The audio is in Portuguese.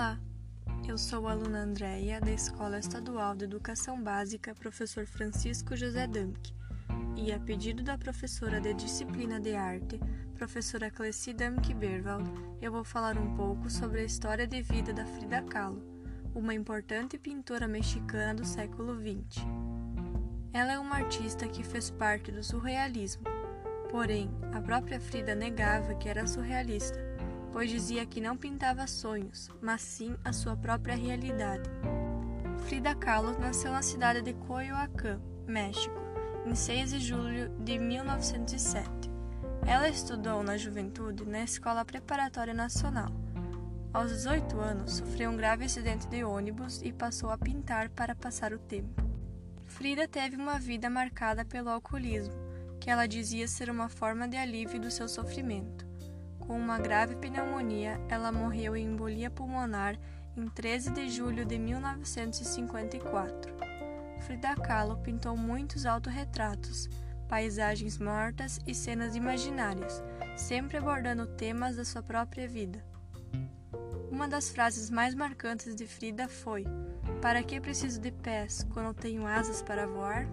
Olá, eu sou a aluna Andréia da Escola Estadual de Educação Básica Professor Francisco José Damke e, a pedido da professora de Disciplina de Arte, professora Cleci Damke Berwald, eu vou falar um pouco sobre a história de vida da Frida Kahlo, uma importante pintora mexicana do século XX. Ela é uma artista que fez parte do surrealismo, porém, a própria Frida negava que era surrealista pois dizia que não pintava sonhos, mas sim a sua própria realidade. Frida Kahlo nasceu na cidade de Coyoacán, México, em 6 de julho de 1907. Ela estudou na juventude na Escola Preparatória Nacional. Aos 18 anos, sofreu um grave acidente de ônibus e passou a pintar para passar o tempo. Frida teve uma vida marcada pelo alcoolismo, que ela dizia ser uma forma de alívio do seu sofrimento com uma grave pneumonia, ela morreu em embolia pulmonar em 13 de julho de 1954. Frida Kahlo pintou muitos autorretratos, paisagens mortas e cenas imaginárias, sempre abordando temas da sua própria vida. Uma das frases mais marcantes de Frida foi: Para que preciso de pés quando tenho asas para voar?